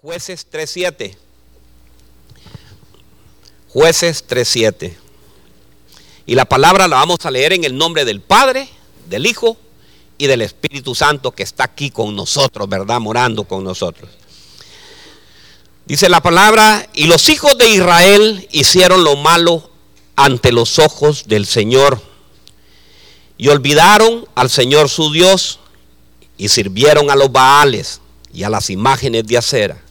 Jueces 3.7. Jueces 3.7. Y la palabra la vamos a leer en el nombre del Padre, del Hijo y del Espíritu Santo que está aquí con nosotros, ¿verdad? Morando con nosotros. Dice la palabra, y los hijos de Israel hicieron lo malo ante los ojos del Señor y olvidaron al Señor su Dios y sirvieron a los Baales y a las imágenes de acera.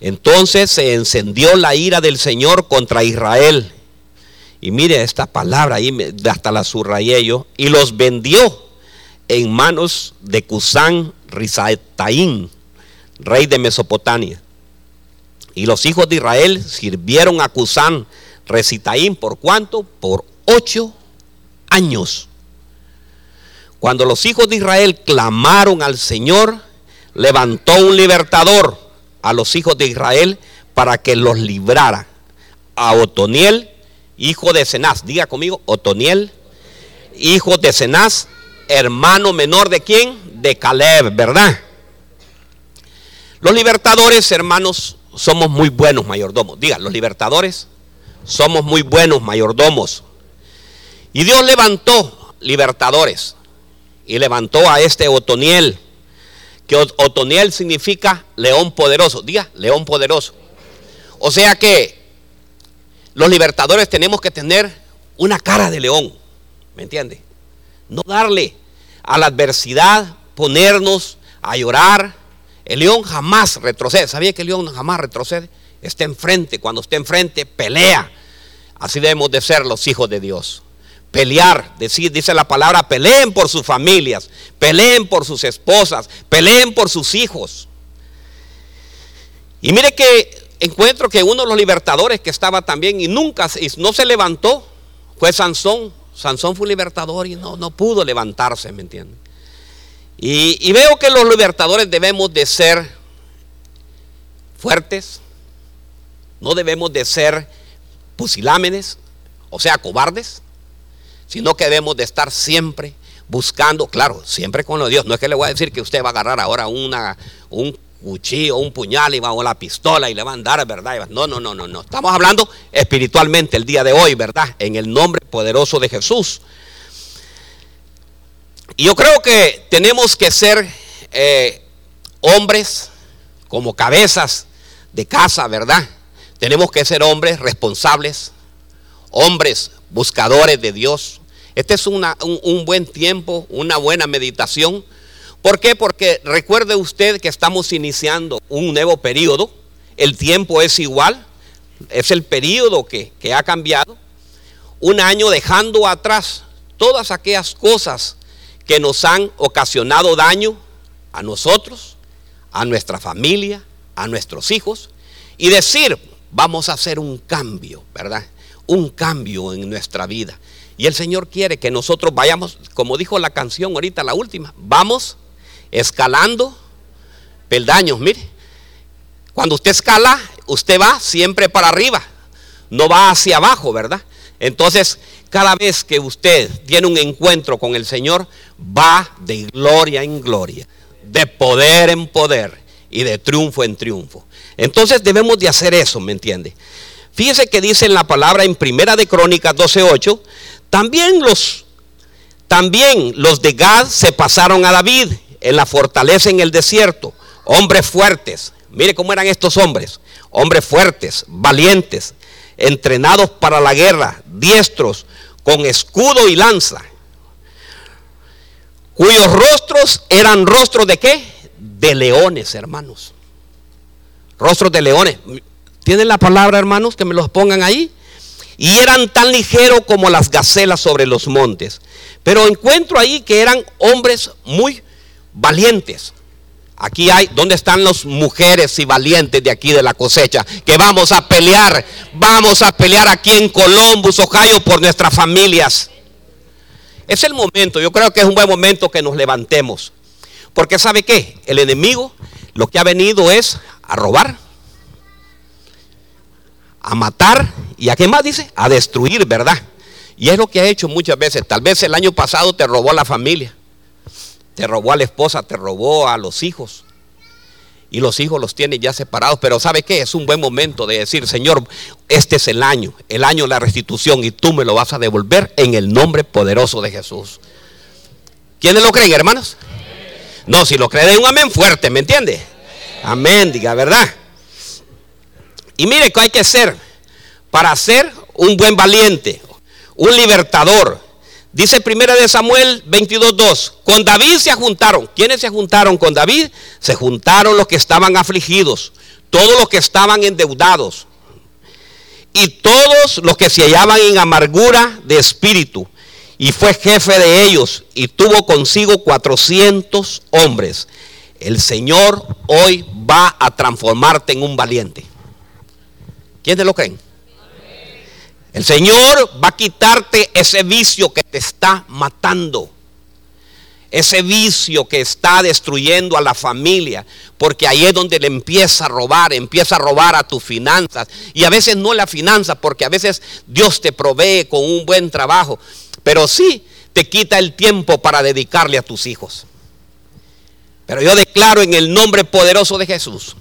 Entonces se encendió la ira del Señor contra Israel. Y mire esta palabra ahí, hasta la subrayé yo. Y los vendió en manos de Cusán Rizataín, rey de Mesopotamia. Y los hijos de Israel sirvieron a Cusán Rizataín por cuánto? Por ocho años. Cuando los hijos de Israel clamaron al Señor, levantó un libertador a los hijos de Israel para que los librara. A Otoniel, hijo de Cenaz. Diga conmigo, Otoniel, hijo de Cenaz, hermano menor de quién? De Caleb, ¿verdad? Los libertadores, hermanos, somos muy buenos mayordomos. Diga, los libertadores somos muy buenos mayordomos. Y Dios levantó libertadores. Y levantó a este Otoniel que Otoniel significa león poderoso. Diga, león poderoso. O sea que los libertadores tenemos que tener una cara de león. ¿Me entiende? No darle a la adversidad, ponernos a llorar. El león jamás retrocede. ¿Sabía que el león jamás retrocede? Está enfrente. Cuando está enfrente, pelea. Así debemos de ser los hijos de Dios pelear, decir, dice la palabra, peleen por sus familias, peleen por sus esposas, peleen por sus hijos. Y mire que encuentro que uno de los libertadores que estaba también y nunca no se levantó fue Sansón. Sansón fue libertador y no, no pudo levantarse, ¿me entienden? Y, y veo que los libertadores debemos de ser fuertes, no debemos de ser pusilámenes, o sea, cobardes sino que debemos de estar siempre buscando, claro, siempre con lo de Dios. No es que le voy a decir que usted va a agarrar ahora una, un cuchillo, un puñal y va a la pistola y le va a andar, ¿verdad? No, no, no, no, no. Estamos hablando espiritualmente el día de hoy, ¿verdad? En el nombre poderoso de Jesús. Y yo creo que tenemos que ser eh, hombres como cabezas de casa, ¿verdad? Tenemos que ser hombres responsables, hombres buscadores de Dios. Este es un, buen tiempo, una buena meditación. ¿Por qué? Porque recuerde usted que estamos iniciando un nuevo periodo. El tiempo es igual. Es el periodo que, que ha cambiado. Un año dejando atrás todas aquellas cosas que nos han ocasionado daño a nosotros, a nuestra familia, a nuestros hijos. Y decir, vamos a hacer un cambio, ¿verdad? Un cambio en nuestra vida. Y el Señor quiere que nosotros vayamos, como dijo la canción ahorita, la última, vamos escalando peldaños. Mire, cuando usted escala, usted va siempre para arriba, no va hacia abajo, ¿verdad? Entonces, cada vez que usted tiene un encuentro con el Señor, va de gloria en gloria, de poder en poder y de triunfo en triunfo. Entonces debemos de hacer eso, ¿me entiende? Fíjese que dice en la palabra en Primera de Crónicas 12:8, también los también los de Gad se pasaron a David en la fortaleza en el desierto, hombres fuertes. Mire cómo eran estos hombres, hombres fuertes, valientes, entrenados para la guerra, diestros, con escudo y lanza, cuyos rostros eran rostros de qué? De leones, hermanos. Rostros de leones. ¿Tienen la palabra, hermanos? Que me los pongan ahí. Y eran tan ligeros como las gacelas sobre los montes. Pero encuentro ahí que eran hombres muy valientes. Aquí hay, ¿dónde están las mujeres y valientes de aquí de la cosecha? Que vamos a pelear, vamos a pelear aquí en Columbus, Ohio, por nuestras familias. Es el momento, yo creo que es un buen momento que nos levantemos. Porque ¿sabe qué? El enemigo lo que ha venido es a robar, a matar y a qué más dice? A destruir, ¿verdad? Y es lo que ha hecho muchas veces. Tal vez el año pasado te robó a la familia, te robó a la esposa, te robó a los hijos. y los hijos los tienen ya separados. Pero ¿sabe qué? Es un buen momento de decir, Señor, este es el año, el año de la restitución y tú me lo vas a devolver en el nombre poderoso de Jesús. ¿Quiénes lo creen, hermanos? No, si lo creen, un amén fuerte, ¿me entiende? Amén, diga, ¿verdad? Y mire que hay que ser para ser un buen valiente, un libertador. Dice primera de Samuel 22.2, con David se juntaron. ¿Quiénes se juntaron con David? Se juntaron los que estaban afligidos, todos los que estaban endeudados y todos los que se hallaban en amargura de espíritu. Y fue jefe de ellos y tuvo consigo 400 hombres. El Señor hoy va a transformarte en un valiente. ¿Quiénes lo creen? El Señor va a quitarte ese vicio que te está matando. Ese vicio que está destruyendo a la familia. Porque ahí es donde le empieza a robar, empieza a robar a tus finanzas. Y a veces no la finanza, porque a veces Dios te provee con un buen trabajo. Pero sí te quita el tiempo para dedicarle a tus hijos. Pero yo declaro en el nombre poderoso de Jesús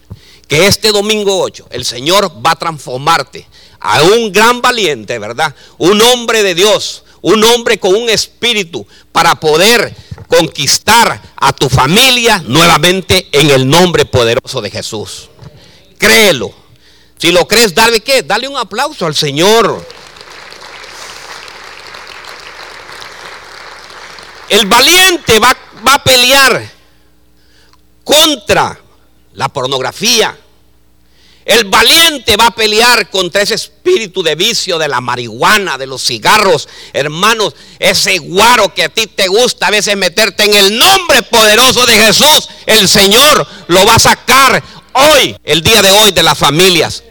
que este domingo 8 el Señor va a transformarte a un gran valiente, ¿verdad? Un hombre de Dios, un hombre con un espíritu para poder conquistar a tu familia nuevamente en el nombre poderoso de Jesús. Créelo. Si lo crees, dale qué? Dale un aplauso al Señor. El valiente va, va a pelear contra la pornografía, el valiente va a pelear contra ese espíritu de vicio de la marihuana, de los cigarros. Hermanos, ese guaro que a ti te gusta a veces meterte en el nombre poderoso de Jesús, el Señor lo va a sacar hoy, el día de hoy, de las familias.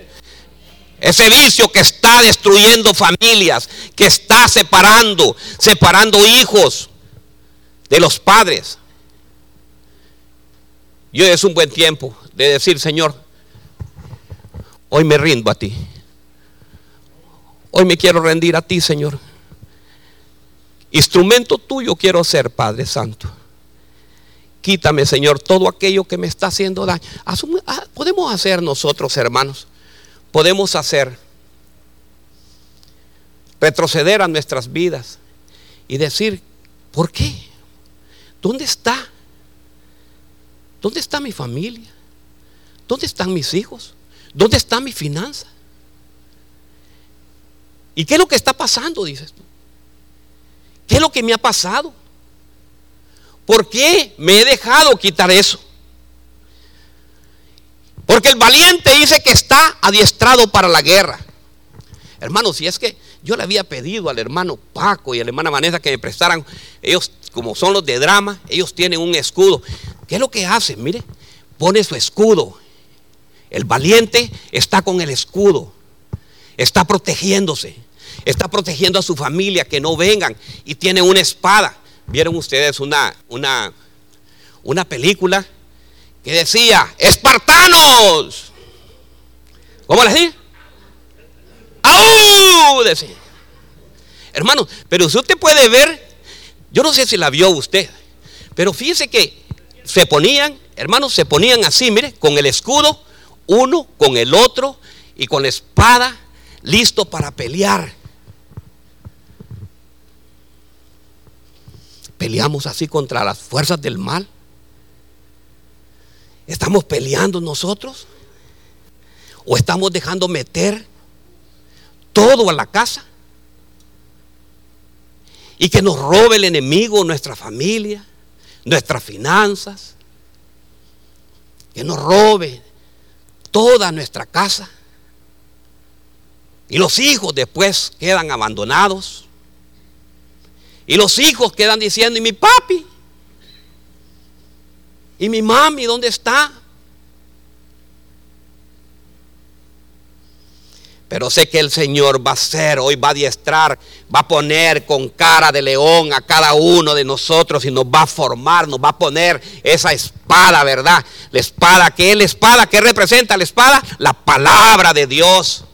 Ese vicio que está destruyendo familias, que está separando, separando hijos de los padres. Y hoy es un buen tiempo de decir, Señor, Hoy me rindo a ti. Hoy me quiero rendir a ti, Señor. Instrumento tuyo quiero ser, Padre Santo. Quítame, Señor, todo aquello que me está haciendo daño. Ah, podemos hacer nosotros, hermanos. Podemos hacer. Retroceder a nuestras vidas y decir, ¿por qué? ¿Dónde está? ¿Dónde está mi familia? ¿Dónde están mis hijos? ¿Dónde está mi finanza? ¿Y qué es lo que está pasando? Dices tú. ¿Qué es lo que me ha pasado? ¿Por qué me he dejado quitar eso? Porque el valiente dice que está adiestrado para la guerra. Hermano, si es que yo le había pedido al hermano Paco y a la hermana Vanessa que me prestaran, ellos como son los de drama, ellos tienen un escudo. ¿Qué es lo que hacen? Mire, pone su escudo el valiente está con el escudo, está protegiéndose, está protegiendo a su familia que no vengan y tiene una espada. Vieron ustedes una, una, una película que decía, espartanos. ¿Cómo les dije? ¡Au! Decía. Hermano, pero si usted puede ver, yo no sé si la vio usted, pero fíjese que se ponían, hermanos, se ponían así, mire, con el escudo uno con el otro y con la espada listo para pelear. Peleamos así contra las fuerzas del mal. ¿Estamos peleando nosotros? ¿O estamos dejando meter todo a la casa? Y que nos robe el enemigo nuestra familia, nuestras finanzas. Que nos robe toda nuestra casa. Y los hijos después quedan abandonados. Y los hijos quedan diciendo, ¿y mi papi? ¿Y mi mami dónde está? Pero sé que el Señor va a hacer, hoy va a adiestrar, va a poner con cara de león a cada uno de nosotros y nos va a formar, nos va a poner esa espada, ¿verdad? La espada, ¿qué es la espada? ¿Qué representa la espada? La palabra de Dios.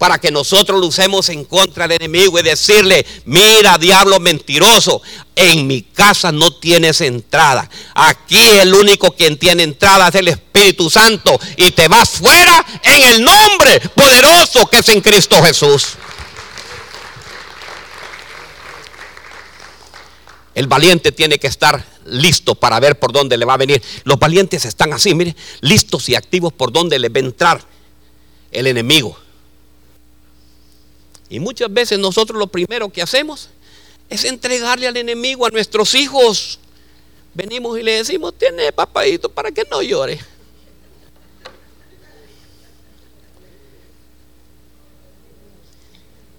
Para que nosotros lucemos en contra del enemigo y decirle, mira diablo mentiroso, en mi casa no tienes entrada. Aquí el único quien tiene entrada es el Espíritu Santo y te vas fuera en el nombre poderoso que es en Cristo Jesús. El valiente tiene que estar listo para ver por dónde le va a venir. Los valientes están así, mire, listos y activos por dónde le va a entrar el enemigo. Y muchas veces nosotros lo primero que hacemos es entregarle al enemigo a nuestros hijos. Venimos y le decimos, tiene papadito para que no llore.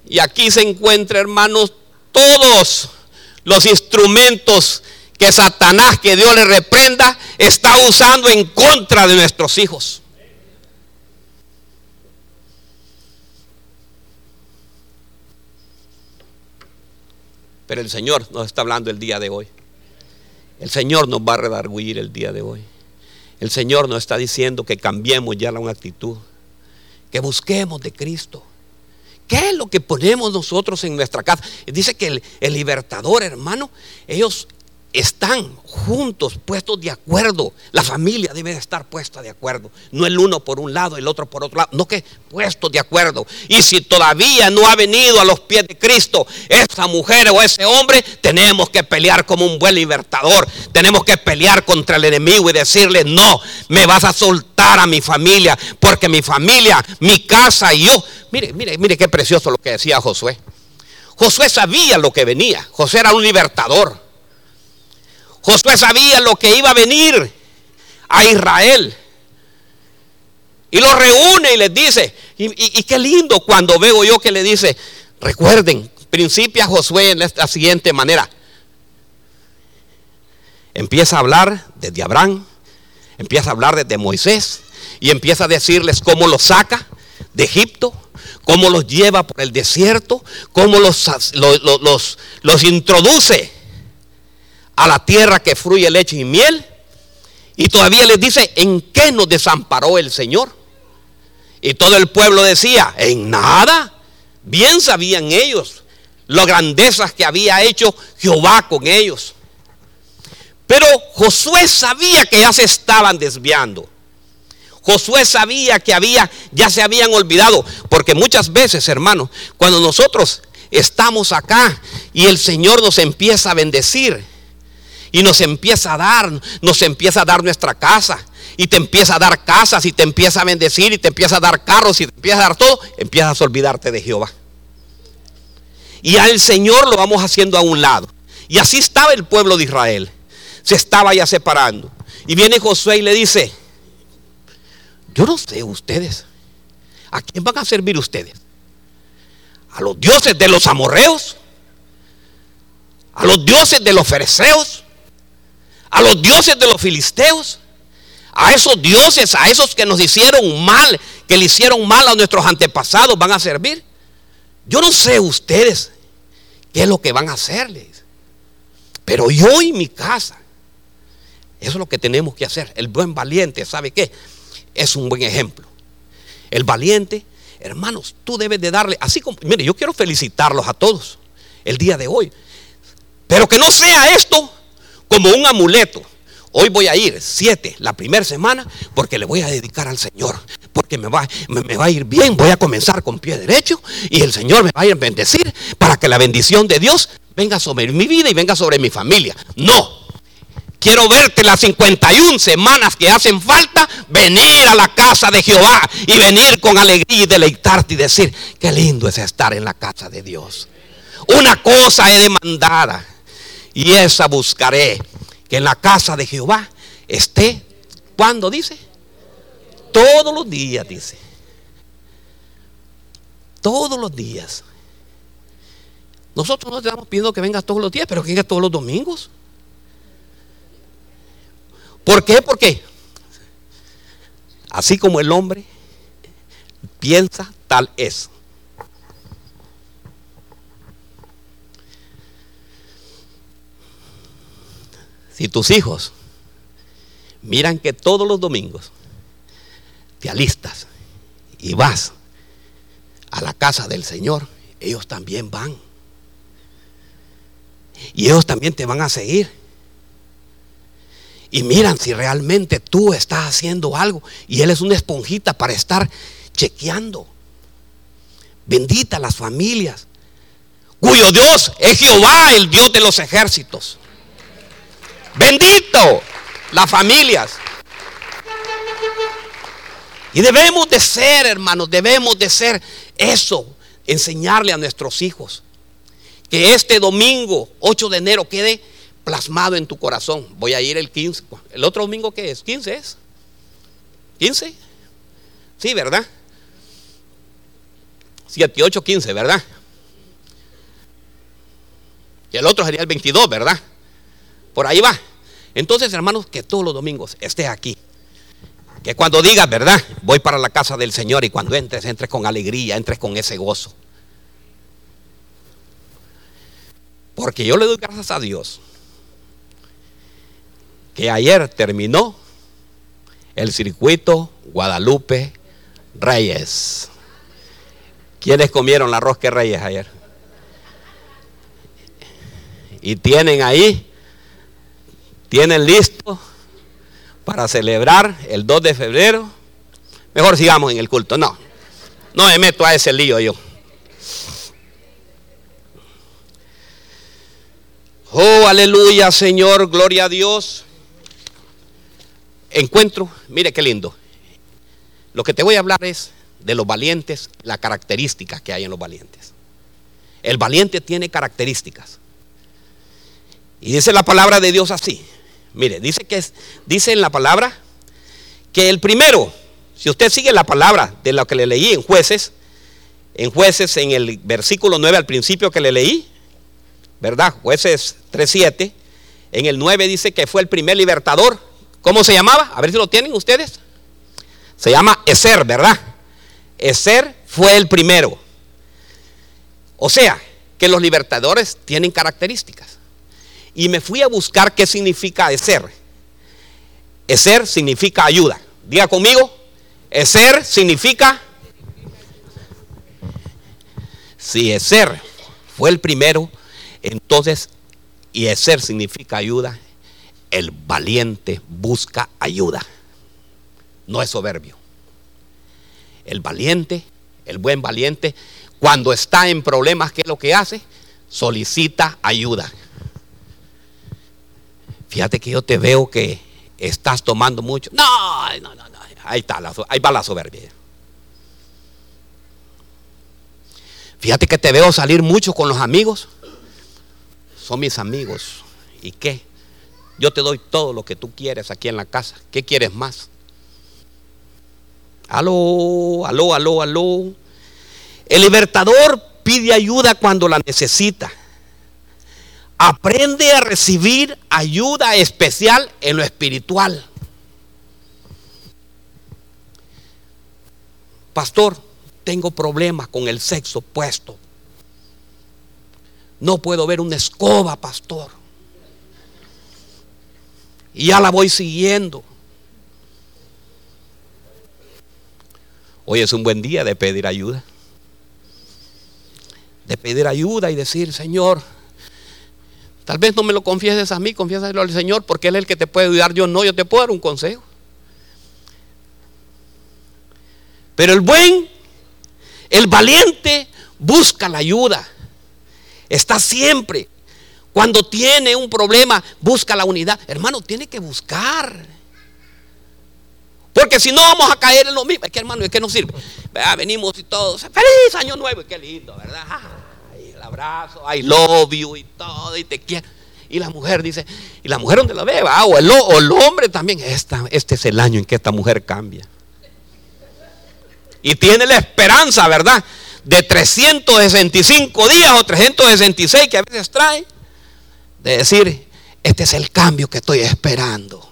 Y aquí se encuentra, hermanos, todos los instrumentos que Satanás, que Dios le reprenda, está usando en contra de nuestros hijos. Pero el Señor nos está hablando el día de hoy. El Señor nos va a redarguir el día de hoy. El Señor nos está diciendo que cambiemos ya la actitud, que busquemos de Cristo. ¿Qué es lo que ponemos nosotros en nuestra casa? Dice que el, el libertador, hermano, ellos están juntos, puestos de acuerdo. La familia debe de estar puesta de acuerdo. No el uno por un lado, el otro por otro lado. No que puestos de acuerdo. Y si todavía no ha venido a los pies de Cristo esa mujer o ese hombre, tenemos que pelear como un buen libertador. Tenemos que pelear contra el enemigo y decirle, no, me vas a soltar a mi familia, porque mi familia, mi casa y yo. Mire, mire, mire qué precioso lo que decía Josué. Josué sabía lo que venía. Josué era un libertador. Josué sabía lo que iba a venir a Israel. Y lo reúne y les dice, y, qué lindo cuando veo yo que le dice, recuerden, principia Josué en la siguiente manera. Empieza a hablar desde Abraham, empieza a hablar desde Moisés y empieza a decirles cómo los saca de Egipto, cómo los lleva por el desierto, cómo los, los, los introduce a la tierra que fluye leche y miel. Y todavía les dice, ¿en qué nos desamparó el Señor? Y todo el pueblo decía, en nada. Bien sabían ellos las grandezas que había hecho Jehová con ellos. Pero Josué sabía que ya se estaban desviando. Josué sabía que había, ya se habían olvidado. Porque muchas veces, hermanos, cuando nosotros estamos acá y el Señor nos empieza a bendecir, y nos empieza a dar, nos empieza a dar nuestra casa. Y te empieza a dar casas y te empieza a bendecir y te empieza a dar carros y te empieza a dar todo. Empiezas a olvidarte de Jehová. Y al Señor lo vamos haciendo a un lado. Y así estaba el pueblo de Israel. Se estaba ya separando. Y viene Josué y le dice, yo no sé ustedes. ¿A quién van a servir ustedes? ¿A los dioses de los amorreos? ¿A los dioses de los fereceos? A los dioses de los filisteos, a esos dioses, a esos que nos hicieron mal, que le hicieron mal a nuestros antepasados, van a servir. Yo no sé ustedes qué es lo que van a hacerles, pero yo y mi casa, eso es lo que tenemos que hacer. El buen valiente, ¿sabe qué? Es un buen ejemplo. El valiente, hermanos, tú debes de darle, así como, mire, yo quiero felicitarlos a todos el día de hoy, pero que no sea esto como un amuleto. Hoy voy a ir siete la primera semana porque le voy a dedicar al Señor. Porque me va, me, va a ir bien. Voy a comenzar con pie derecho y el Señor me va a ir a bendecir para que la bendición de Dios venga sobre mi vida y venga sobre mi familia. No. Quiero verte las 51 semanas que hacen falta, venir a la casa de Jehová y venir con alegría y deleitarte y decir, qué lindo es estar en la casa de Dios. Una cosa he demandada y esa buscaré, que en la casa de Jehová esté, ¿cuándo dice? Todos los días, dice. Todos los días. Nosotros no estamos pidiendo que venga todos los días, pero que venga todos los domingos. ¿Por qué? Porque así como el hombre piensa, tal es. Si tus hijos miran que todos los domingos te alistas y vas a la casa del Señor, ellos también van. Y ellos también te van a seguir. Y miran si realmente tú estás haciendo algo. Y Él es una esponjita para estar chequeando. Bendita las familias cuyo Dios es Jehová, el Dios de los ejércitos. Bendito las familias. Y debemos de ser, hermanos, debemos de ser eso, enseñarle a nuestros hijos. Que este domingo, 8 de enero, quede plasmado en tu corazón. Voy a ir el 15. ¿El otro domingo qué es? ¿15 es? ¿15? Sí, ¿verdad? 7, 8, 15, ¿verdad? Y el otro sería el 22, ¿verdad? Por ahí va. Entonces, hermanos, que todos los domingos esté aquí. Que cuando digas, ¿verdad? Voy para la casa del Señor y cuando entres, entres con alegría, entres con ese gozo. Porque yo le doy gracias a Dios que ayer terminó el circuito Guadalupe Reyes. ¿Quiénes comieron la rosca Reyes ayer? Y tienen ahí, tienen listo para celebrar el 2 de febrero. Mejor sigamos en el culto. No, no me meto a ese lío yo. Oh, aleluya, Señor, gloria a Dios. Encuentro, mire qué lindo. Lo que te voy a hablar es de los valientes, la característica que hay en los valientes. El valiente tiene características. Y dice la palabra de Dios así. Mire, dice que dice en la palabra que el primero, si usted sigue la palabra de lo que le leí en jueces, en jueces en el versículo 9 al principio que le leí, ¿verdad? Jueces 3.7, en el 9 dice que fue el primer libertador. ¿Cómo se llamaba? A ver si lo tienen ustedes. Se llama Eser, ¿verdad? Eser fue el primero. O sea, que los libertadores tienen características y me fui a buscar qué significa Eser. Eser significa ayuda. Diga conmigo, Eser significa... Si Eser fue el primero, entonces, y Eser significa ayuda, el valiente busca ayuda. No es soberbio. El valiente, el buen valiente, cuando está en problemas, ¿qué es lo que hace? Solicita ayuda. Fíjate que yo te veo que estás tomando mucho. No, no, no, no. Ahí está, ahí va la soberbia. Fíjate que te veo salir mucho con los amigos. Son mis amigos. ¿Y qué? Yo te doy todo lo que tú quieres aquí en la casa. ¿Qué quieres más? Aló, aló, aló, aló. El libertador pide ayuda cuando la necesita. Aprende a recibir ayuda especial en lo espiritual. Pastor, tengo problemas con el sexo opuesto. No puedo ver una escoba, pastor. Y ya la voy siguiendo. Hoy es un buen día de pedir ayuda. De pedir ayuda y decir, Señor, Tal vez no me lo confieses a mí, confiésalo al Señor, porque Él es el que te puede ayudar. Yo no, yo te puedo dar un consejo. Pero el buen, el valiente, busca la ayuda. Está siempre. Cuando tiene un problema, busca la unidad. Hermano, tiene que buscar. Porque si no vamos a caer en lo mismo. Es que hermano, es que no sirve. venimos y todos. Feliz año nuevo. Qué lindo, ¿verdad? Abrazo, I love you y todo, y te quiero. Y la mujer dice, y la mujer donde la ve, o, el, hombre también, esta, este es el año en que esta mujer cambia. Y tiene la esperanza, ¿verdad? De 365 días o 366 que a veces trae, de decir, este es el cambio que estoy esperando.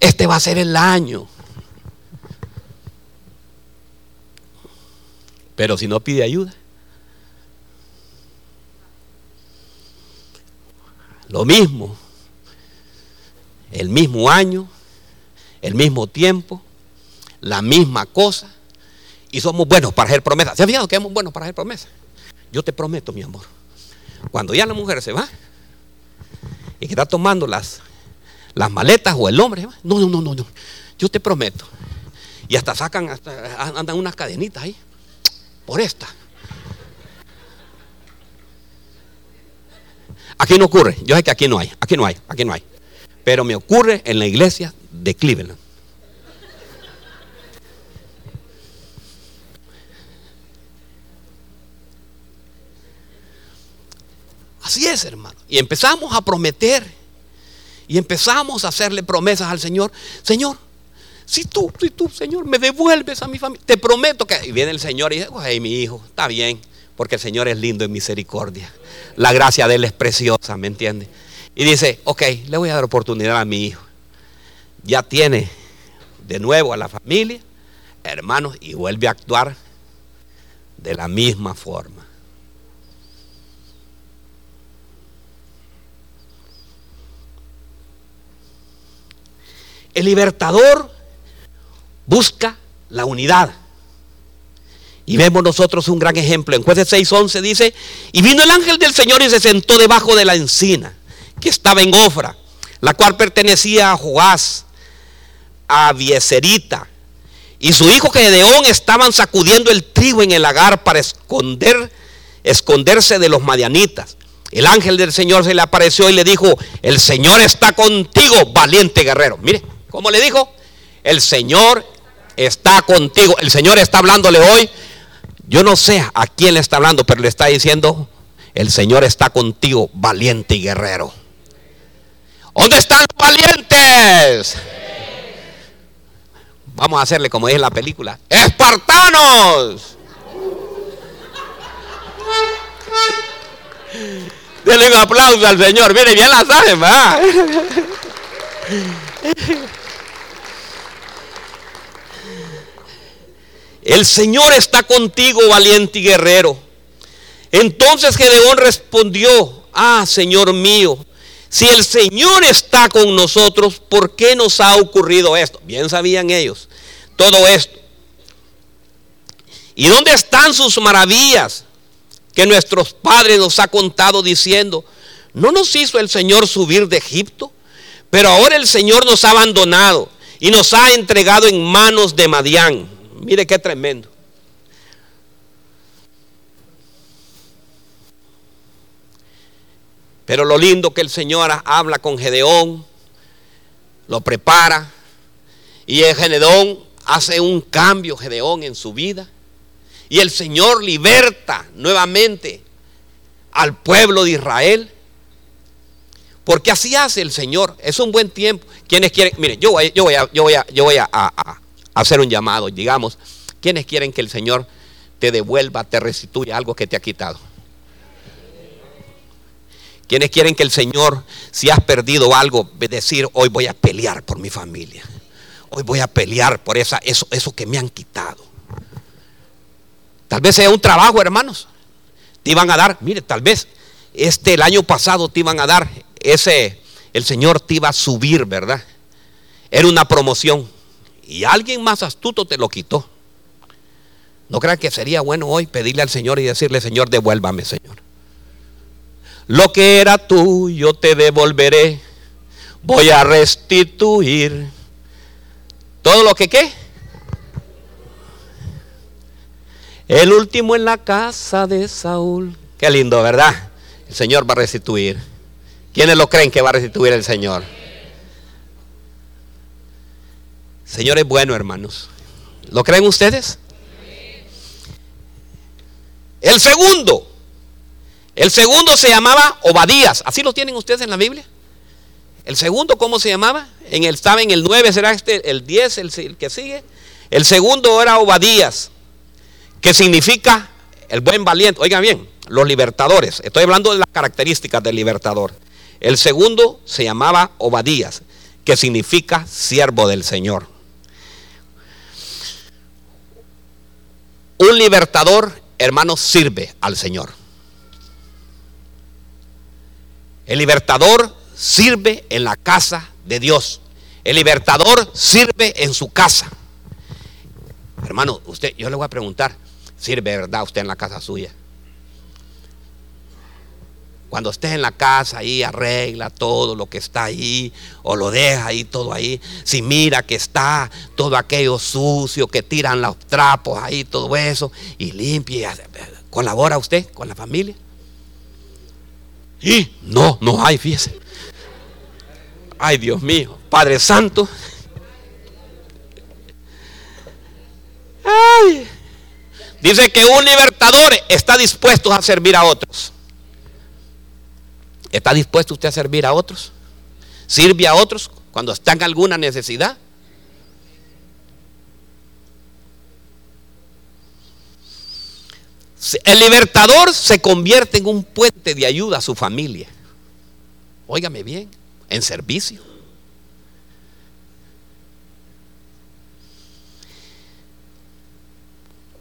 Este va a ser el año. Pero si no pide ayuda, Lo mismo, el mismo año, el mismo tiempo, la misma cosa, Y somos buenos para hacer promesas. ¿Se ha fijado que somos buenos para hacer promesas? Yo te prometo, mi amor, cuando ya la mujer se va y que está tomando las, las maletas o el hombre, no, no, no, no, no. Yo te prometo. Y hasta sacan, hasta, andan unas cadenitas ahí. Por esta. Aquí no ocurre. Yo sé que aquí no hay. Aquí no hay. Aquí no hay. Pero me ocurre en la iglesia de Cleveland. Así es, hermano. Y empezamos a prometer. Y empezamos a hacerle promesas al Señor. Señor, si tú, si tú, Señor, me devuelves a mi familia, te prometo que... Y viene el Señor y dice, hey, mi hijo, está bien, porque el Señor es lindo en misericordia. La gracia de Él es preciosa, ¿me entiende? Y dice, ok, le voy a dar oportunidad a mi hijo. Ya tiene de nuevo a la familia, hermanos, y vuelve a actuar de la misma forma. El libertador busca la unidad. Y vemos nosotros un gran ejemplo. En jueces 6:11 dice, y vino el ángel del Señor y se sentó debajo de la encina que estaba en Ofra, la cual pertenecía a Joás, a Bieserita. Y su hijo Gedeón estaban sacudiendo el trigo en el lagar para esconder, esconderse de los madianitas. El ángel del Señor se le apareció y le dijo, el Señor está contigo, valiente guerrero. Mire, ¿cómo le dijo? El Señor está contigo. El Señor está hablándole hoy. Yo no sé a quién le está hablando, pero le está diciendo, el Señor está contigo, valiente y guerrero. ¿Dónde están los valientes? Vamos a hacerle como dice la película. ¡Espartanos! Denle un aplauso al Señor. Mire, bien la saben. El Señor está contigo, valiente y guerrero. Entonces Gedeón respondió, ah, Señor mío, si el Señor está con nosotros, ¿por qué nos ha ocurrido esto? Bien sabían ellos todo esto. ¿Y dónde están sus maravillas que nuestros padres nos ha contado diciendo, no nos hizo el Señor subir de Egipto? Pero ahora el Señor nos ha abandonado y nos ha entregado en manos de Madián. Mire qué tremendo. Pero lo lindo que el Señor habla con Gedeón, lo prepara, y el Gedeón hace un cambio, Gedeón, en su vida. Y el Señor liberta nuevamente al pueblo de Israel. Porque así hace el Señor. Es un buen tiempo. Quienes quieren, mire, yo voy, yo voy, a, yo voy, yo voy a, hacer un llamado, digamos, quienes quieren que el Señor te devuelva, te restituya algo que te ha quitado. Quienes quieren que el Señor, si has perdido algo, decir, hoy voy a pelear por mi familia. Hoy voy a pelear por esa, eso, eso que me han quitado. Tal vez sea un trabajo, hermanos. Te iban a dar, mire, tal vez este el año pasado te iban a dar ese, el Señor te iba a subir, ¿verdad? Era una promoción y alguien más astuto te lo quitó. No crean que sería bueno hoy pedirle al Señor y decirle, Señor, devuélvame, Señor. Lo que era tuyo te devolveré. Voy a restituir. Todo lo que qué. El último en la casa de Saúl. Qué lindo, ¿verdad? El Señor va a restituir. ¿Quiénes lo creen que va a restituir el Señor? Señor es bueno, hermanos. ¿Lo creen ustedes? El segundo. El segundo se llamaba Obadías. ¿Así lo tienen ustedes en la Biblia? El segundo, ¿cómo se llamaba? En el, estaba en el 9, será este, el 10, el, el que sigue. El segundo era Obadías, que significa el buen valiente. Oigan bien, los libertadores. Estoy hablando de las características del libertador. El segundo se llamaba Obadías, que significa siervo del Señor. Un libertador, hermano, sirve al Señor. El libertador sirve en la casa de Dios. El libertador sirve en su casa. Hermano, usted, yo le voy a preguntar, ¿sirve verdad usted en la casa suya? Cuando esté en la casa ahí, arregla todo lo que está ahí, o lo deja ahí todo ahí. Si mira que está todo aquello sucio, que tiran los trapos ahí, todo eso, y limpia, colabora usted con la familia. Y no, no hay, fíjese. Ay, Dios mío, Padre Santo. Ay. Dice que un libertador está dispuesto a servir a otros. ¿Está dispuesto usted a servir a otros? ¿Sirve a otros cuando está en alguna necesidad? El libertador se convierte en un puente de ayuda a su familia. Óigame bien, en servicio.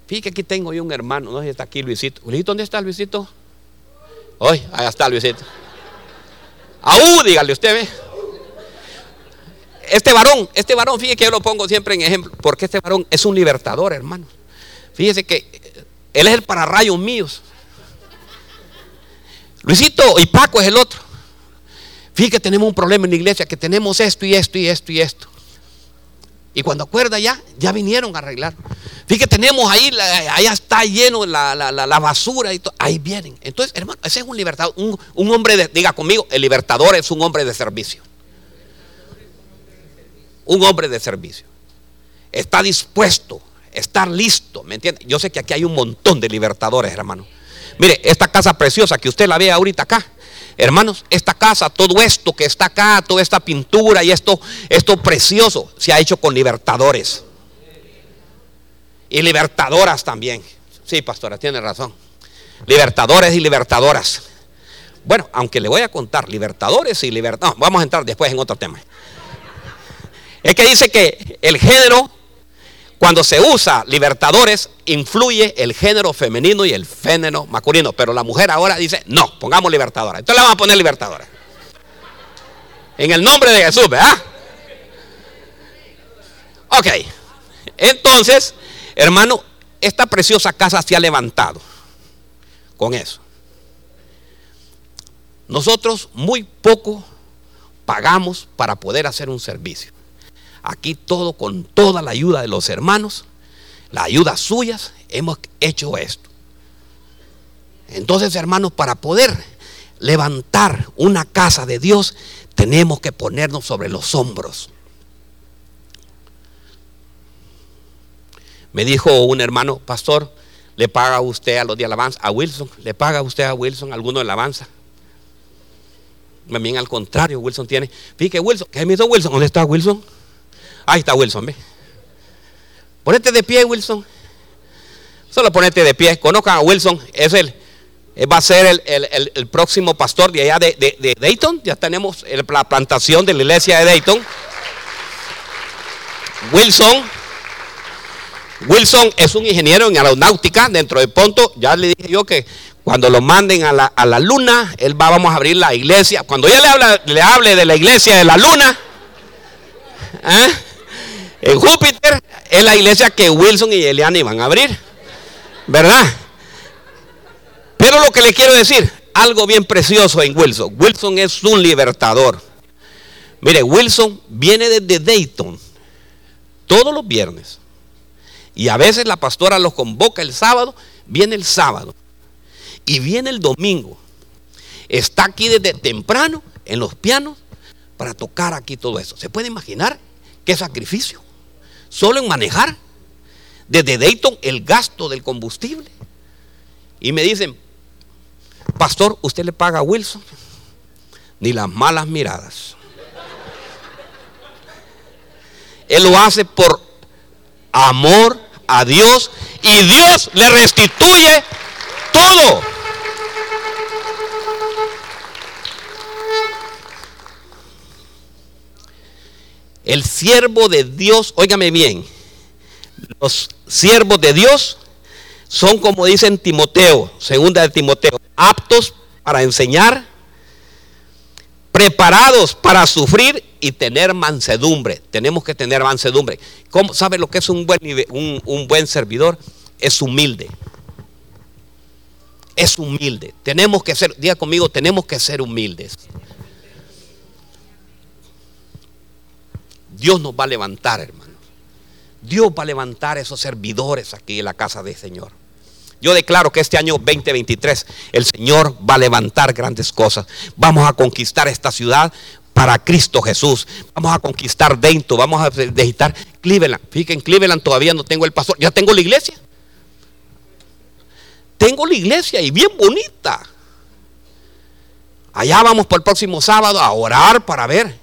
Fíjate que aquí tengo yo un hermano, no sé si está aquí Luisito. Luisito, ¿dónde está Luisito? Hoy, allá está Luisito. Aú, dígale usted. Este varón, este varón, fíjese que yo lo pongo siempre en ejemplo, porque este varón es un libertador, hermano. Fíjese que él es el pararrayos míos. Luisito y Paco es el otro. Fíjese que tenemos un problema en la iglesia, que tenemos esto y esto y esto y esto. Y cuando acuerda ya, ya vinieron a arreglar. Fíjate, tenemos ahí, allá está lleno la, la, basura y todo. Ahí vienen. Entonces, hermano, ese es un libertador, un, un, hombre de, diga conmigo, el libertador es un hombre de servicio. Un hombre de servicio. Está dispuesto, estar listo, ¿me entiende? Yo sé que aquí hay un montón de libertadores, hermano. Mire, esta casa preciosa que usted la ve ahorita acá, Hermanos, esta casa, todo esto que está acá, toda esta pintura y esto, esto precioso, se ha hecho con libertadores. Y libertadoras también. Sí, pastora, tiene razón. Libertadores y libertadoras. Bueno, aunque le voy a contar, libertadores y libertadores. vamos a entrar después en otro tema. Es que dice que el género cuando se usa libertadores, influye el género femenino y el género masculino. Pero la mujer ahora dice, no, pongamos libertadora. Entonces le vamos a poner libertadora. En el nombre de Jesús, ¿verdad? Ok. Entonces, hermano, esta preciosa casa se ha levantado con eso. Nosotros muy poco pagamos para poder hacer un servicio. Aquí todo con toda la ayuda de los hermanos, la ayuda suyas, hemos hecho esto. Entonces, hermanos, para poder levantar una casa de Dios, tenemos que ponernos sobre los hombros. Me dijo un hermano, pastor, ¿le paga usted a los de alabanza? A Wilson, ¿le paga usted a Wilson alguno de alabanza? Bien al contrario, Wilson tiene. Fíjate, Wilson, ¿qué me hizo Wilson? ¿Dónde está Wilson? Ahí está Wilson, ve. Ponete de pie, Wilson. Solo ponete de pie. Conozcan a Wilson. Es el, va a ser el, próximo pastor de allá de, Dayton. Ya tenemos la plantación de la iglesia de Dayton. Wilson. Wilson es un ingeniero en aeronáutica dentro de Ponto. Ya le dije yo que cuando lo manden a la, luna, él va, vamos a abrir la iglesia. Cuando ya le, habla, le hable de la iglesia de la luna, ¿eh? En Júpiter es la iglesia que Wilson y Eliana van a abrir. ¿Verdad? Pero lo que le quiero decir, algo bien precioso en Wilson. Wilson es un libertador. Mire, Wilson viene desde Dayton todos los viernes. Y a veces la pastora los convoca el sábado, viene el sábado. Y viene el domingo. Está aquí desde temprano en los pianos para tocar aquí todo eso. ¿Se puede imaginar qué sacrificio? Solo en manejar. Desde Dayton el gasto del combustible. Y me dicen, pastor, ¿usted le paga a Wilson? Ni las malas miradas. Él lo hace por amor a Dios y Dios le restituye todo. El siervo de Dios, óigame bien, los siervos de Dios son como dicen Timoteo, segunda de Timoteo, aptos para enseñar, preparados para sufrir y tener mansedumbre. Tenemos que tener mansedumbre. ¿Cómo sabe lo que es un buen, un, un buen servidor? Es humilde. Es humilde. Tenemos que ser, diga conmigo, tenemos que ser humildes. Dios nos va a levantar, hermano. Dios va a levantar esos servidores aquí en la casa del Señor. Yo declaro que este año 2023 el Señor va a levantar grandes cosas. Vamos a conquistar esta ciudad para Cristo Jesús. Vamos a conquistar Dento, vamos a visitar Cleveland. Fíjense, en Cleveland todavía no tengo el pastor, ya tengo la iglesia. Tengo la iglesia y bien bonita. Allá vamos por el próximo sábado a orar para ver.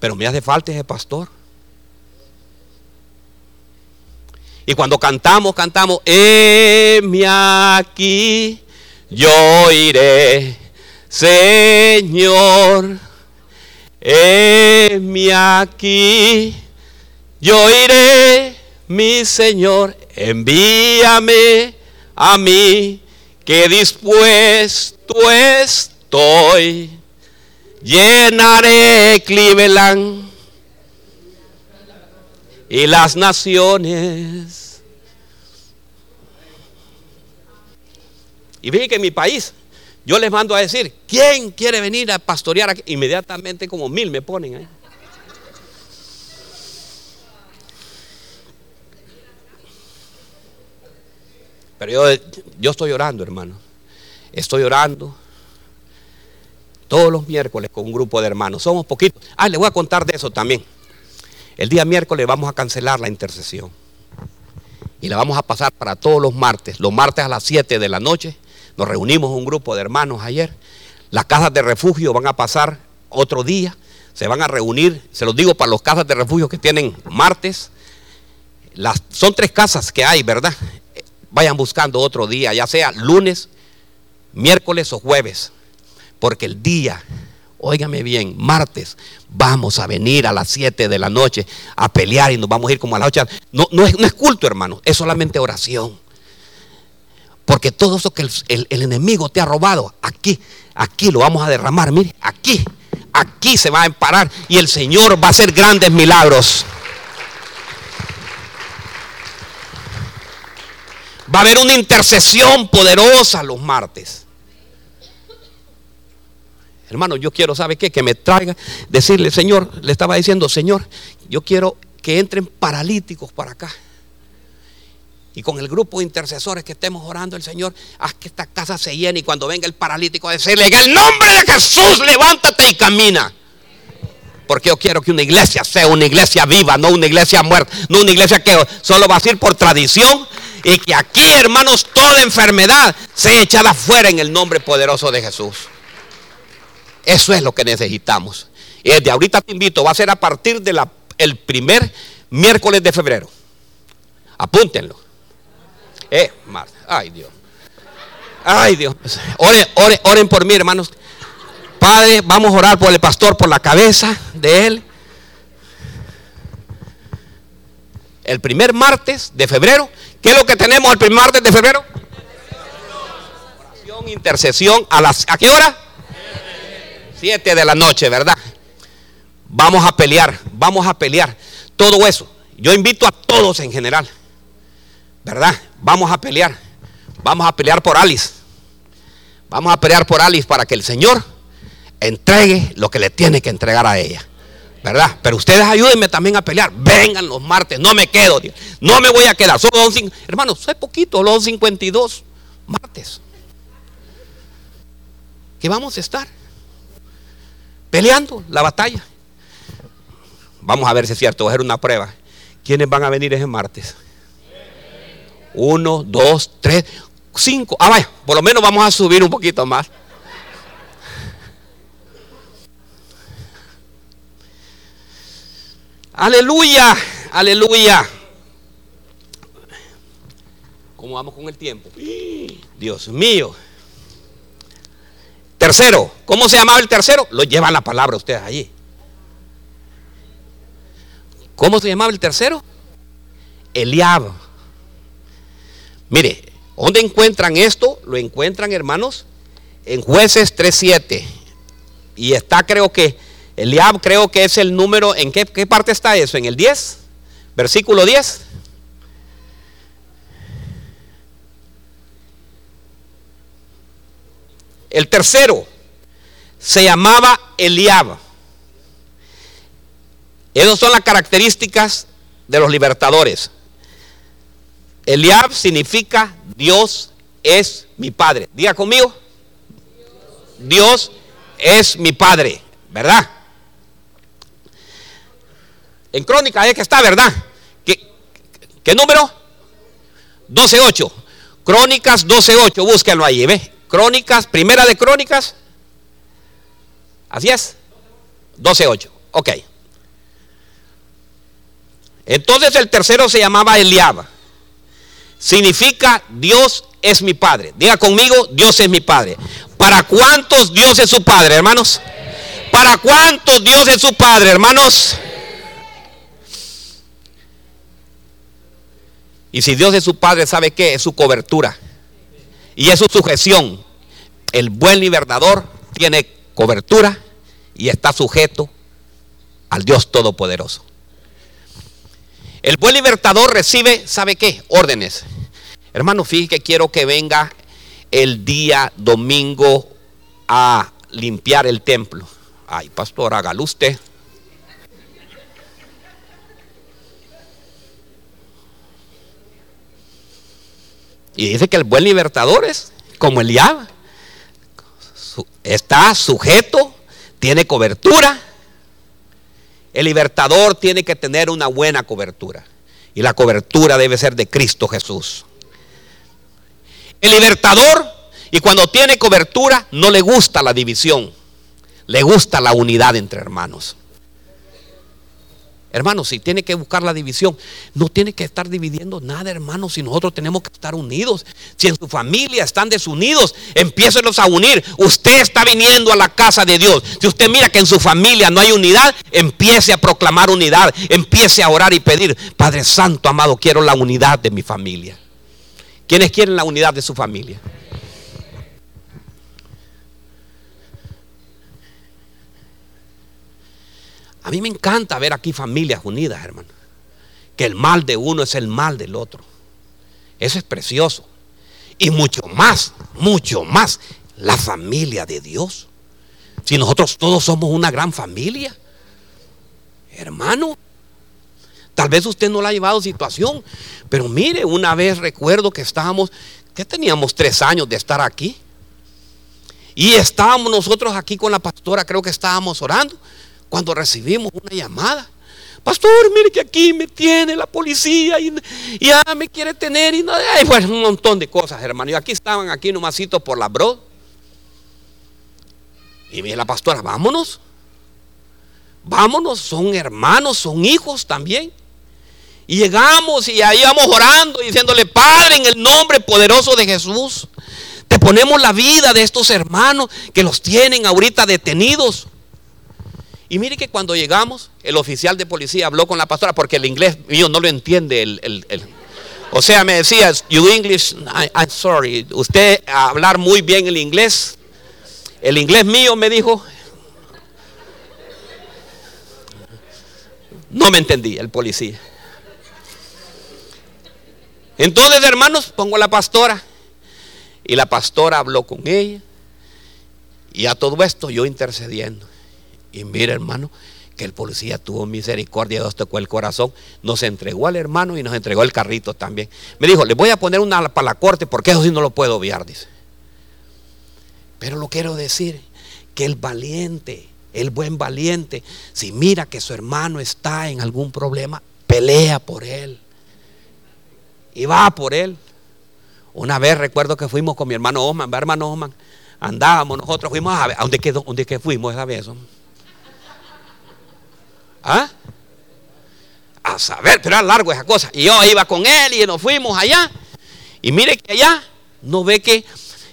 Pero me hace falta ese pastor. Y cuando cantamos, cantamos, heme aquí, yo iré, Señor, heme aquí, yo iré, mi Señor, envíame a mí, que dispuesto estoy, llenaré Cleveland y las naciones. Y vi que en mi país, yo les mando a decir, ¿quién quiere venir a pastorear aquí? Inmediatamente como mil me ponen ahí. Pero yo, yo estoy orando, hermano. Estoy orando todos los miércoles con un grupo de hermanos. Somos poquitos. Ah, le voy a contar de eso también. El día miércoles vamos a cancelar la intercesión. Y la vamos a pasar para todos los martes. Los martes a las 7 de la noche nos reunimos un grupo de hermanos ayer. Las casas de refugio van a pasar otro día. Se van a reunir, se los digo para los casas de refugio que tienen martes. Las, son tres casas que hay, ¿verdad? Vayan buscando otro día, ya sea lunes, miércoles o jueves. Porque el día Óigame bien, martes vamos a venir a las 7 de la noche a pelear y nos vamos a ir como a las 8. No, no, es, no es culto, hermano, es solamente oración. Porque todo eso que el, el, enemigo te ha robado, aquí, aquí lo vamos a derramar. Mire, aquí, aquí se va a emparar y el Señor va a hacer grandes milagros. Va a haber una intercesión poderosa los martes. Hermano, yo quiero, ¿sabe qué? Que me traiga, decirle, Señor, le estaba diciendo, Señor, yo quiero que entren paralíticos para acá. Y con el grupo de intercesores que estemos orando, el Señor, haz que esta casa se llene y cuando venga el paralítico, decirle, en el nombre de Jesús, levántate y camina. Porque yo quiero que una iglesia sea una iglesia viva, no una iglesia muerta, no una iglesia que solo va a ser por tradición. Y que aquí, hermanos, toda enfermedad sea echada fuera en el nombre poderoso de Jesús. Eso es lo que necesitamos. Y desde ahorita te invito, va a ser a partir del primer miércoles de febrero. Apúntenlo. Eh, Ay, Dios. Ay, Dios. Oren, oren, oren por mí, hermanos. Padre, vamos a orar por el pastor, por la cabeza de él. El primer martes de febrero. ¿Qué es lo que tenemos el primer martes de febrero? Oración, intercesión. ¿A, las, ¿A qué hora? 7 de la noche, ¿verdad? Vamos a pelear, vamos a pelear. Todo eso. Yo invito a todos en general, ¿verdad? Vamos a pelear. Vamos a pelear por Alice. Vamos a pelear por Alice para que el Señor entregue lo que le tiene que entregar a ella. ¿Verdad? Pero ustedes ayúdenme también a pelear. Vengan los martes, no me quedo. No me voy a quedar. Solo hermanos, soy poquito, los 52 martes. Que vamos a estar peleando la batalla. Vamos a ver si es cierto, voy a hacer una prueba. ¿Quiénes van a venir ese martes? Uno, dos, tres, cinco. Ah, vaya, por lo menos vamos a subir un poquito más. Aleluya, aleluya. ¿Cómo vamos con el tiempo? Dios mío. Tercero, ¿cómo se llamaba el tercero? Lo llevan la palabra ustedes allí. ¿Cómo se llamaba el tercero? Eliab. Mire, ¿dónde encuentran esto? Lo encuentran, hermanos, en jueces 3.7. Y está creo que Eliab creo que es el número, ¿en qué, qué parte está eso? ¿En el 10? Versículo 10. El tercero se llamaba Eliab. Esas son las características de los libertadores. Eliab significa Dios es mi Padre. Diga conmigo. Dios es mi Padre, ¿verdad? En crónica es que está, ¿verdad? ¿Qué, qué número? 12.8. Crónicas 12.8. Búsquenlo ahí, ¿ve? Crónicas, primera de Crónicas. Así es. 12.8. Ok. Entonces el tercero se llamaba Eliab. Significa Dios es mi Padre. Diga conmigo, Dios es mi Padre. ¿Para cuántos Dios es su Padre, hermanos? ¿Para cuántos Dios es su Padre, hermanos? Y si Dios es su Padre, ¿sabe qué? Es su cobertura. Y es su sujeción. El buen libertador tiene cobertura y está sujeto al Dios Todopoderoso. El buen libertador recibe, ¿sabe qué? Órdenes. Hermano, fíjese que quiero que venga el día domingo a limpiar el templo. Ay, pastor, hágalo usted. Y dice que el buen libertador es como el ya Está sujeto, tiene cobertura. El libertador tiene que tener una buena cobertura. Y la cobertura debe ser de Cristo Jesús. El libertador, y cuando tiene cobertura, no le gusta la división. Le gusta la unidad entre hermanos. Hermanos, si tiene que buscar la división, no tiene que estar dividiendo nada, hermanos, si nosotros tenemos que estar unidos. Si en su familia están desunidos, empiecenlos a unir. Usted está viniendo a la casa de Dios. Si usted mira que en su familia no hay unidad, empiece a proclamar unidad, empiece a orar y pedir, Padre Santo, amado, quiero la unidad de mi familia. ¿Quiénes quieren la unidad de su familia? A mí me encanta ver aquí familias unidas, hermano. Que el mal de uno es el mal del otro. Eso es precioso. Y mucho más, mucho más, la familia de Dios. Si nosotros todos somos una gran familia, hermano, tal vez usted no la ha llevado situación, pero mire, una vez recuerdo que estábamos, que teníamos tres años de estar aquí. Y estábamos nosotros aquí con la pastora, creo que estábamos orando cuando recibimos una llamada. Pastor, mire que aquí me tiene la policía y, ya me quiere tener y nada. pues un montón de cosas, hermano. Y aquí estaban, aquí nomasito por la bro. Y mire la pastora, vámonos. Vámonos, son hermanos, son hijos también. Y llegamos y ahí vamos orando, diciéndole, Padre, en el nombre poderoso de Jesús, te ponemos la vida de estos hermanos que los tienen ahorita detenidos. Y mire que cuando llegamos, el oficial de policía habló con la pastora porque el inglés mío no lo entiende. El, o sea, me decía, you English, I'm sorry, usted hablar muy bien el inglés. El inglés mío me dijo, no me entendí el policía. Entonces, hermanos, pongo a la pastora. Y la pastora habló con ella. Y a todo esto yo intercediendo. Y mira, hermano, que el policía tuvo misericordia, nos tocó el corazón, nos entregó al hermano y nos entregó el carrito también. Me dijo, le voy a poner una para la corte porque eso sí no lo puedo obviar, dice. Pero lo quiero decir, que el valiente, el buen valiente, si mira que su hermano está en algún problema, pelea por él. Y va por él. Una vez recuerdo que fuimos con mi hermano Osman, hermano Osman, andábamos nosotros, fuimos a ver, ¿a dónde, quedó, dónde que fuimos esa vez? ¿Ah? A saber, pero era largo esa cosa. Y yo iba con él y nos fuimos allá. Y mire que allá no ve que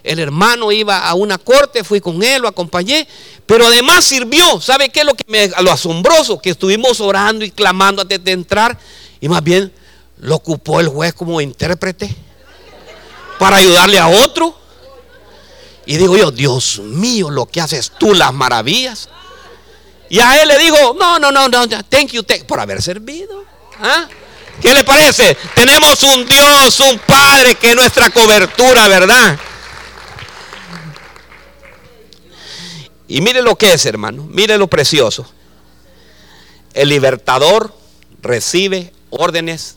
el hermano iba a una corte, fui con él, lo acompañé, pero además sirvió. ¿Sabe qué es lo que me lo asombroso? Que estuvimos orando y clamando antes de entrar y más bien lo ocupó el juez como intérprete para ayudarle a otro. Y digo yo, Dios mío, lo que haces tú, las maravillas. Y a él le dijo, no, no, no, no, thank you, thank, por haber servido. ¿Ah? ¿Qué le parece? Tenemos un Dios, un Padre que es nuestra cobertura, ¿verdad? Y mire lo que es, hermano. Mire lo precioso. El libertador recibe órdenes,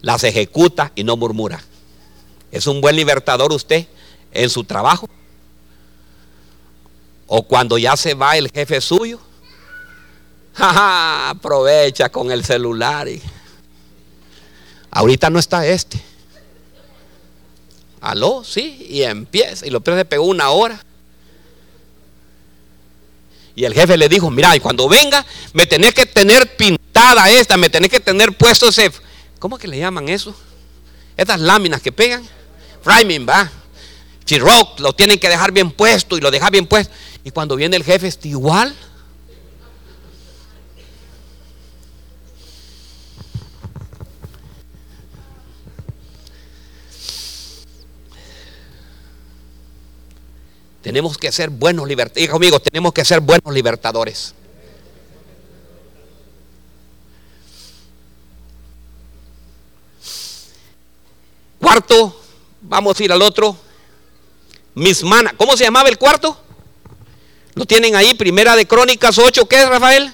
las ejecuta y no murmura. ¿Es un buen libertador usted en su trabajo? ¿O cuando ya se va el jefe suyo? aprovecha con el celular. Y... Ahorita no está este. Aló, sí, y empieza. Y lo se pegó una hora. Y el jefe le dijo, mira, y cuando venga, me tenés que tener pintada esta, me tenés que tener puesto ese, ¿cómo que le llaman eso? Estas láminas que pegan. Framing, va. Chiroc, lo tienen que dejar bien puesto y lo deja bien puesto. Y cuando viene el jefe está igual. Tenemos que ser buenos libertadores. conmigo, tenemos que ser buenos libertadores. Cuarto, vamos a ir al otro. Mismana. ¿Cómo se llamaba el cuarto? Lo tienen ahí, primera de Crónicas 8. ¿Qué es, Rafael?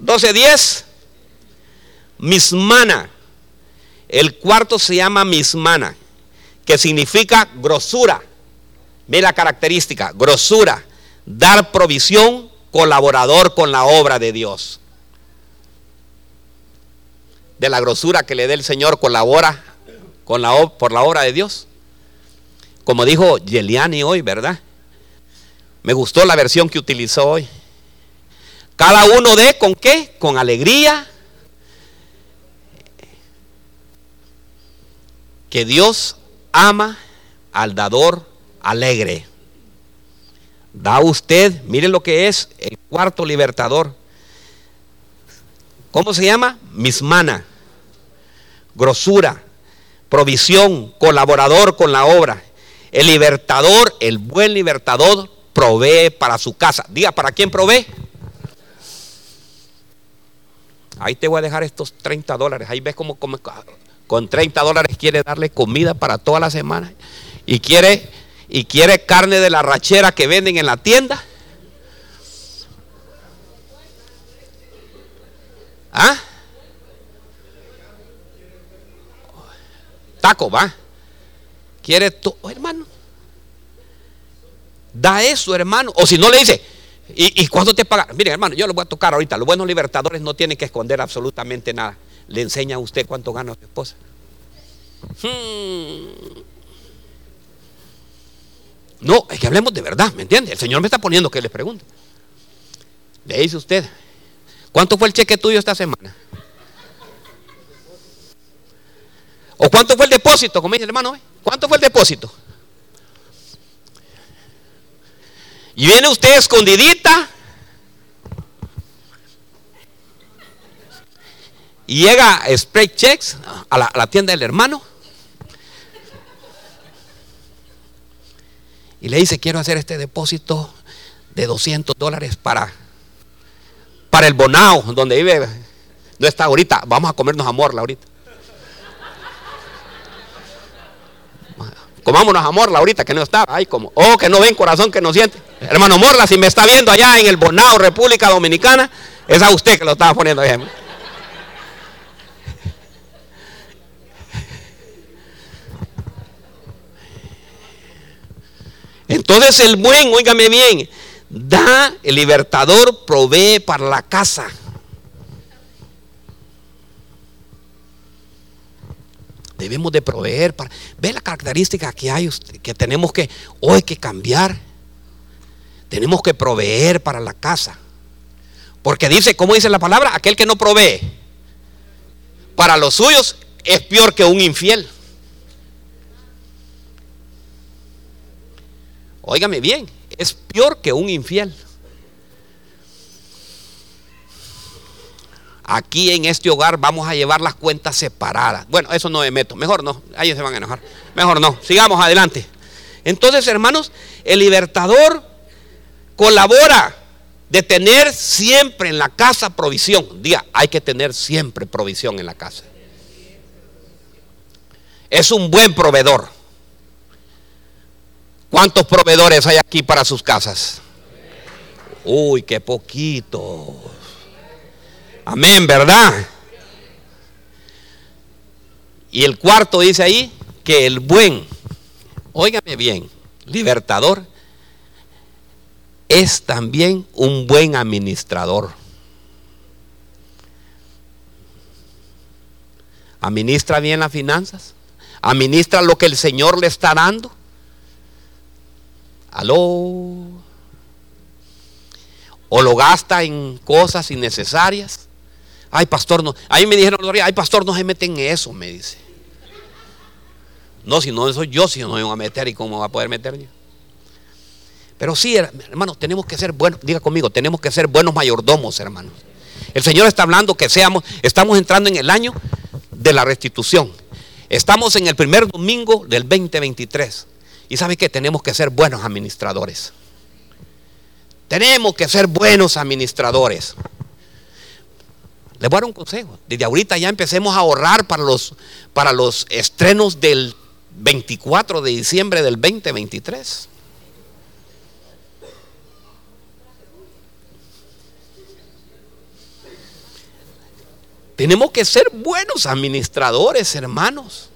12.10. Mismana. El cuarto se llama mismana, que significa grosura. Ve la característica, grosura, dar provisión, colaborador con la obra de Dios. De la grosura que le dé el Señor, colabora con la, por la obra de Dios. Como dijo Yeliani hoy, ¿verdad? Me gustó la versión que utilizó hoy. Cada uno de con qué? Con alegría. Que Dios ama al dador alegre. Da usted, mire lo que es el cuarto libertador. ¿Cómo se llama? Mismana. Grosura, provisión, colaborador con la obra. El libertador, el buen libertador, provee para su casa. Diga, ¿para quién provee? Ahí te voy a dejar estos 30 dólares. Ahí ves cómo, con 30 dólares quiere darle comida para toda la semana. Y quiere y quiere carne de la rachera que venden en la tienda. ¿Ah? Taco, va. Quiere todo, hermano. Da eso, hermano. O si no le dice, ¿y, y cuánto te paga? Mire, hermano, yo lo voy a tocar ahorita. Los buenos libertadores no tienen que esconder absolutamente nada. Le enseña a usted cuánto gana su esposa. Hmm. No, es que hablemos de verdad, ¿me entiende? El Señor me está poniendo que le pregunte. Le dice usted, ¿cuánto fue el cheque tuyo esta semana? ¿O cuánto fue el depósito? Como dice el hermano, ¿cuánto fue el depósito? Y viene usted escondidita. Y llega Spray Checks a la, a la tienda del hermano. y le dice, quiero hacer este depósito de 200 dólares para, para el Bonao, donde vive, no está ahorita, vamos a comernos a Morla ahorita. Comámonos a Morla ahorita, que no está, ay, como, oh, que no ven corazón que no siente. Hermano Morla, si me está viendo allá en el Bonao, República Dominicana, es a usted que lo estaba poniendo ahí. Entonces el buen, óigame bien, da, el libertador provee para la casa. Debemos de proveer para... Ve la característica que hay, que tenemos que hoy que cambiar. Tenemos que proveer para la casa. Porque dice, ¿cómo dice la palabra? Aquel que no provee para los suyos es peor que un infiel. Óigame bien, es peor que un infiel. Aquí en este hogar vamos a llevar las cuentas separadas. Bueno, eso no me meto. Mejor no. Ahí se van a enojar. Mejor no. Sigamos adelante. Entonces, hermanos, el libertador colabora de tener siempre en la casa provisión. Diga, hay que tener siempre provisión en la casa. Es un buen proveedor. ¿Cuántos proveedores hay aquí para sus casas? Uy, qué poquito. Amén, ¿verdad? Y el cuarto dice ahí que el buen, óigame bien, libertador, es también un buen administrador. Administra bien las finanzas. Administra lo que el Señor le está dando. Aló. O lo gasta en cosas innecesarias. Ay, pastor, no. Ahí me dijeron, ay, pastor, no se meten en eso, me dice. No, si no soy yo, si no me voy a meter, ¿y cómo va a poder meter? Pero sí, hermanos, tenemos que ser buenos, diga conmigo, tenemos que ser buenos mayordomos, hermanos. El Señor está hablando que seamos, estamos entrando en el año de la restitución. Estamos en el primer domingo del 2023. Y sabe que tenemos que ser buenos administradores. Tenemos que ser buenos administradores. Les voy a dar un consejo. Desde ahorita ya empecemos a ahorrar para los, para los estrenos del 24 de diciembre del 2023. Tenemos que ser buenos administradores, hermanos.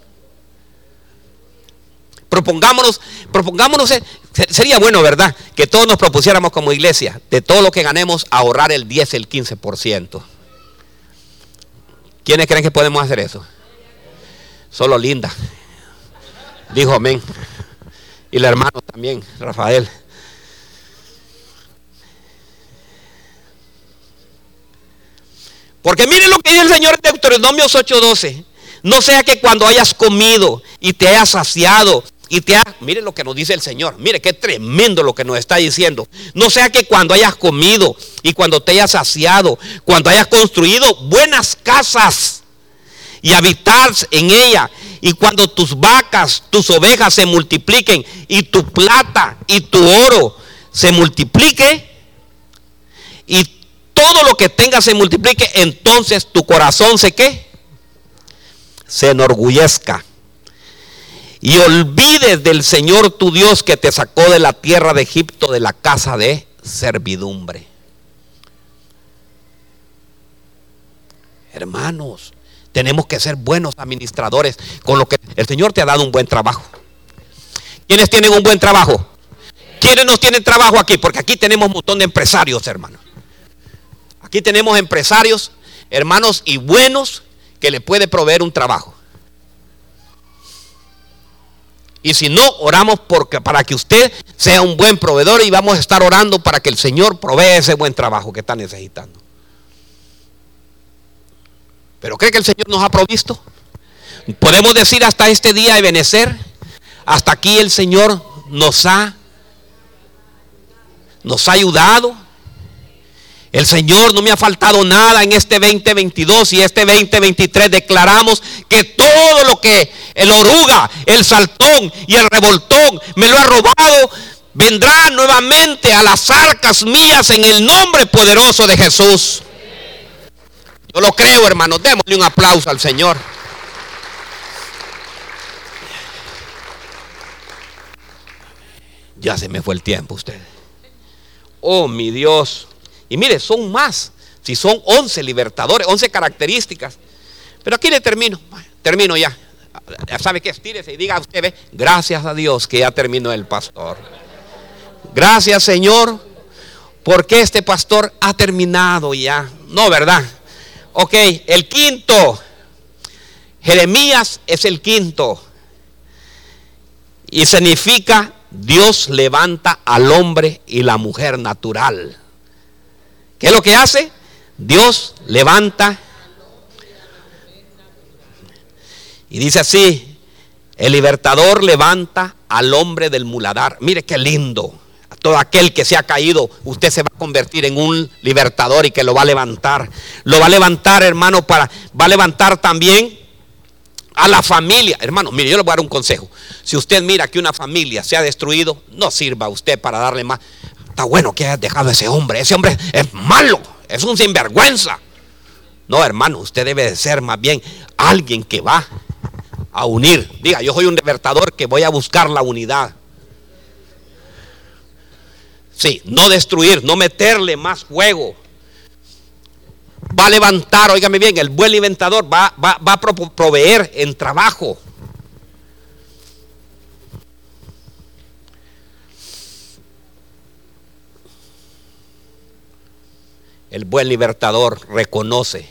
Propongámonos, propongámonos, eh, sería bueno, ¿verdad? Que todos nos propusiéramos como iglesia, de todo lo que ganemos, ahorrar el 10, el 15%. ¿Quiénes creen que podemos hacer eso? Solo Linda. Dijo amén. Y el hermano también, Rafael. Porque miren lo que dice el Señor en Deuteronomios 8:12. No sea que cuando hayas comido y te hayas saciado y te ha, mire lo que nos dice el Señor, mire qué tremendo lo que nos está diciendo. No sea que cuando hayas comido y cuando te hayas saciado, cuando hayas construido buenas casas y habitar en ella, y cuando tus vacas, tus ovejas se multipliquen y tu plata y tu oro se multiplique y todo lo que tengas se multiplique, entonces tu corazón se qué? Se enorgullezca y olvides del Señor tu Dios que te sacó de la tierra de Egipto, de la casa de servidumbre. Hermanos, tenemos que ser buenos administradores con lo que el Señor te ha dado un buen trabajo. ¿Quiénes tienen un buen trabajo? ¿Quiénes nos tienen trabajo aquí? Porque aquí tenemos un montón de empresarios, hermanos. Aquí tenemos empresarios, hermanos y buenos que le puede proveer un trabajo. Y si no, oramos porque, para que usted sea un buen proveedor y vamos a estar orando para que el Señor provea ese buen trabajo que está necesitando. ¿Pero cree que el Señor nos ha provisto? Podemos decir hasta este día de benecer, hasta aquí el Señor nos ha nos ha ayudado, el Señor no me ha faltado nada en este 2022 y este 2023 declaramos que todo lo que el oruga, el saltón y el revoltón me lo ha robado, vendrá nuevamente a las arcas mías en el nombre poderoso de Jesús. Yo lo creo, hermanos. Démosle un aplauso al Señor. Ya se me fue el tiempo, usted. Oh, mi Dios. Y mire, son más. Si son 11 libertadores, 11 características. Pero aquí le termino. Termino ya. Sabe que estírese y diga a usted, gracias a Dios que ya terminó el pastor. Gracias Señor, porque este pastor ha terminado ya. No, ¿verdad? Ok, el quinto. Jeremías es el quinto. Y significa Dios levanta al hombre y la mujer natural. ¿Qué es lo que hace? Dios levanta. Y dice así, el libertador levanta al hombre del muladar. Mire qué lindo. Todo aquel que se ha caído, usted se va a convertir en un libertador y que lo va a levantar. Lo va a levantar, hermano, para va a levantar también a la familia. Hermano, mire, yo le voy a dar un consejo. Si usted mira que una familia se ha destruido, no sirva usted para darle más está bueno que hayas dejado a ese hombre. Ese hombre es malo, es un sinvergüenza. No, hermano, usted debe de ser más bien alguien que va a unir. Diga, yo soy un libertador que voy a buscar la unidad. Sí, no destruir, no meterle más fuego. Va a levantar, óigame bien, el buen inventador va, va, va a proveer en trabajo. El buen libertador reconoce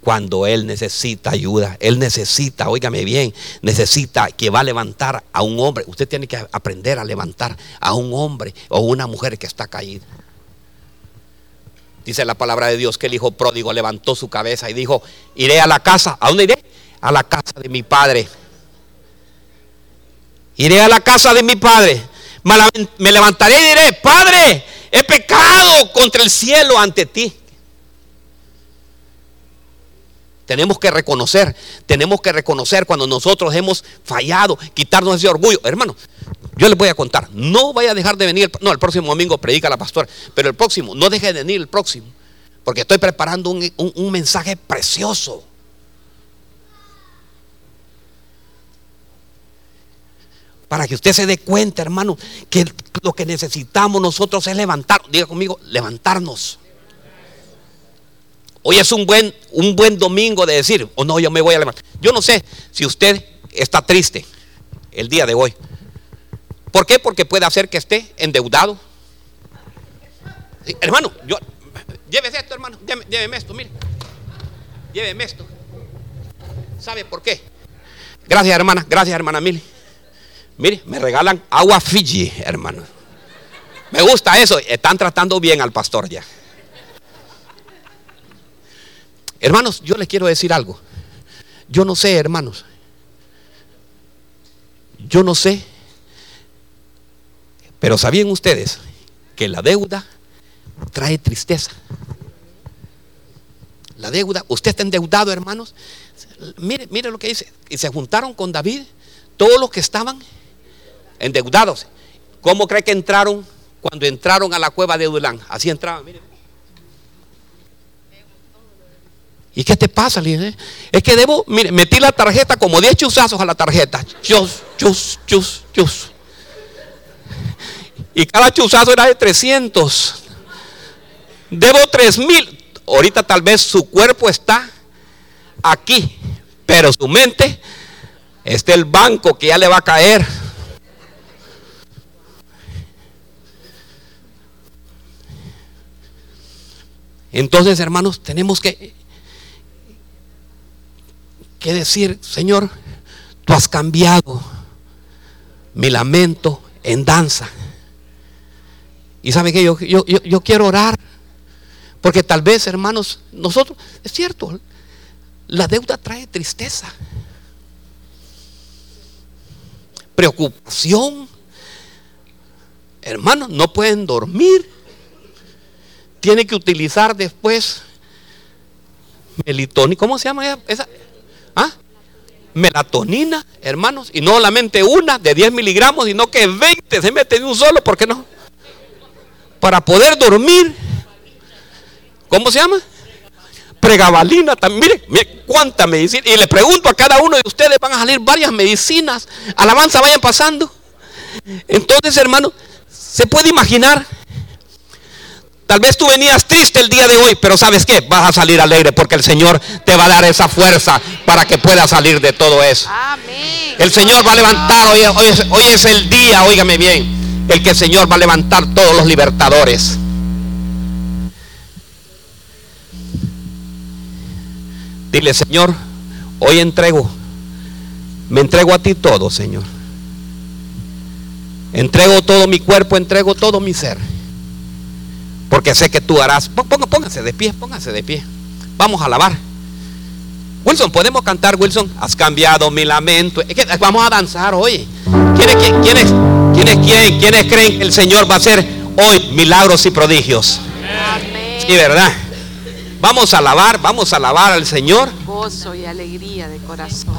cuando él necesita ayuda. Él necesita, óigame bien, necesita que va a levantar a un hombre. Usted tiene que aprender a levantar a un hombre o una mujer que está caída. Dice la palabra de Dios que el hijo pródigo levantó su cabeza y dijo, iré a la casa. ¿A dónde iré? A la casa de mi padre. Iré a la casa de mi padre. Me levantaré y diré, Padre, he pecado contra el cielo ante ti. Tenemos que reconocer, tenemos que reconocer cuando nosotros hemos fallado, quitarnos ese orgullo. Hermano, yo les voy a contar, no vaya a dejar de venir, no, el próximo domingo predica la pastora, pero el próximo, no deje de venir el próximo, porque estoy preparando un, un mensaje precioso. Para que usted se dé cuenta, hermano, que lo que necesitamos nosotros es levantar, diga conmigo, levantarnos. Hoy es un buen, un buen domingo de decir, o oh, no, yo me voy a levantar. Yo no sé si usted está triste el día de hoy. ¿Por qué? Porque puede hacer que esté endeudado. hermano, yo, llévese esto, hermano, lléveme, esto, mire. Lléveme esto. ¿Sabe por qué? Gracias, hermana, gracias, hermana Mili. Mire, me regalan agua Fiji, hermano. Me gusta eso. Están tratando bien al pastor ya. Hermanos, yo les quiero decir algo. Yo no sé, hermanos. Yo no sé. Pero ¿sabían ustedes que la deuda trae tristeza? La deuda, usted está endeudado, hermanos. Mire, mire lo que dice. Y se juntaron con David todos los que estaban endeudados. ¿Cómo cree que entraron cuando entraron a la cueva de Dulán? Así entraban, mire. ¿Y qué te pasa? Es que debo, mire, metí la tarjeta como 10 chuzazos a la tarjeta. Chus, chus, chus, chus. Y cada chuzazo era de 300. Debo 3 mil. Ahorita tal vez su cuerpo está aquí, pero su mente está el banco que ya le va a caer. Entonces, hermanos, tenemos que que decir, Señor, tú has cambiado mi lamento en danza. Y sabe que yo, yo, yo, quiero orar, porque tal vez, hermanos, nosotros, es cierto, la deuda trae tristeza, preocupación. Hermanos, no pueden dormir. Tiene que utilizar después melitonia. ¿Cómo se llama esa? ¿Ah? Melatonina, hermanos, y no solamente una de 10 miligramos, sino que 20 se mete en un solo, ¿por qué no? Para poder dormir. ¿Cómo se llama? Pregabalina también. Mire, cuánta medicina. Y le pregunto a cada uno de ustedes, van a salir varias medicinas. Alabanza, vayan pasando. Entonces, hermanos, se puede imaginar Tal vez tú venías triste el día de hoy, pero ¿sabes qué? Vas a salir alegre porque el Señor te va a dar esa fuerza para que puedas salir de todo eso. El Señor va a levantar, hoy, hoy, es, el día, óigame bien, el que el Señor va a levantar todos los libertadores. Dile, Señor, hoy entrego, me entrego a ti todo, Señor. Entrego todo mi cuerpo, entrego todo mi ser. Porque sé que tú harás. Póngase de pie, póngase de pie. Vamos a alabar. Wilson, ¿podemos cantar, Wilson? Has cambiado mi lamento. vamos a danzar hoy. ¿Quiénes, quiénes, quiénes, quiénes, quiénes creen que el Señor va a hacer hoy milagros y prodigios? Amén. Sí, ¿verdad? Vamos a alabar, vamos a alabar al Señor. Gozo y alegría de corazón.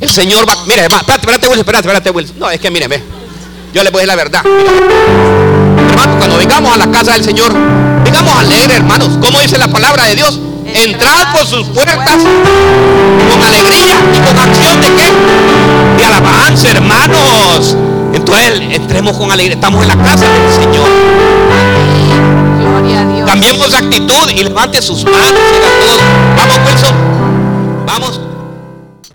El Señor va. Mire, espérate, espérate, Wilson, espérate, espérate, Wilson. No, es que míreme. Yo les voy a decir la verdad. Hermanos, cuando vengamos a la casa del Señor, vengamos a leer, hermanos, como dice la palabra de Dios. Entrad por sus puertas con alegría y con acción de qué? De alabanza, hermanos. Entonces, entremos con alegría. Estamos en la casa del Señor. Cambiemos actitud y levante sus manos. todos, Vamos pues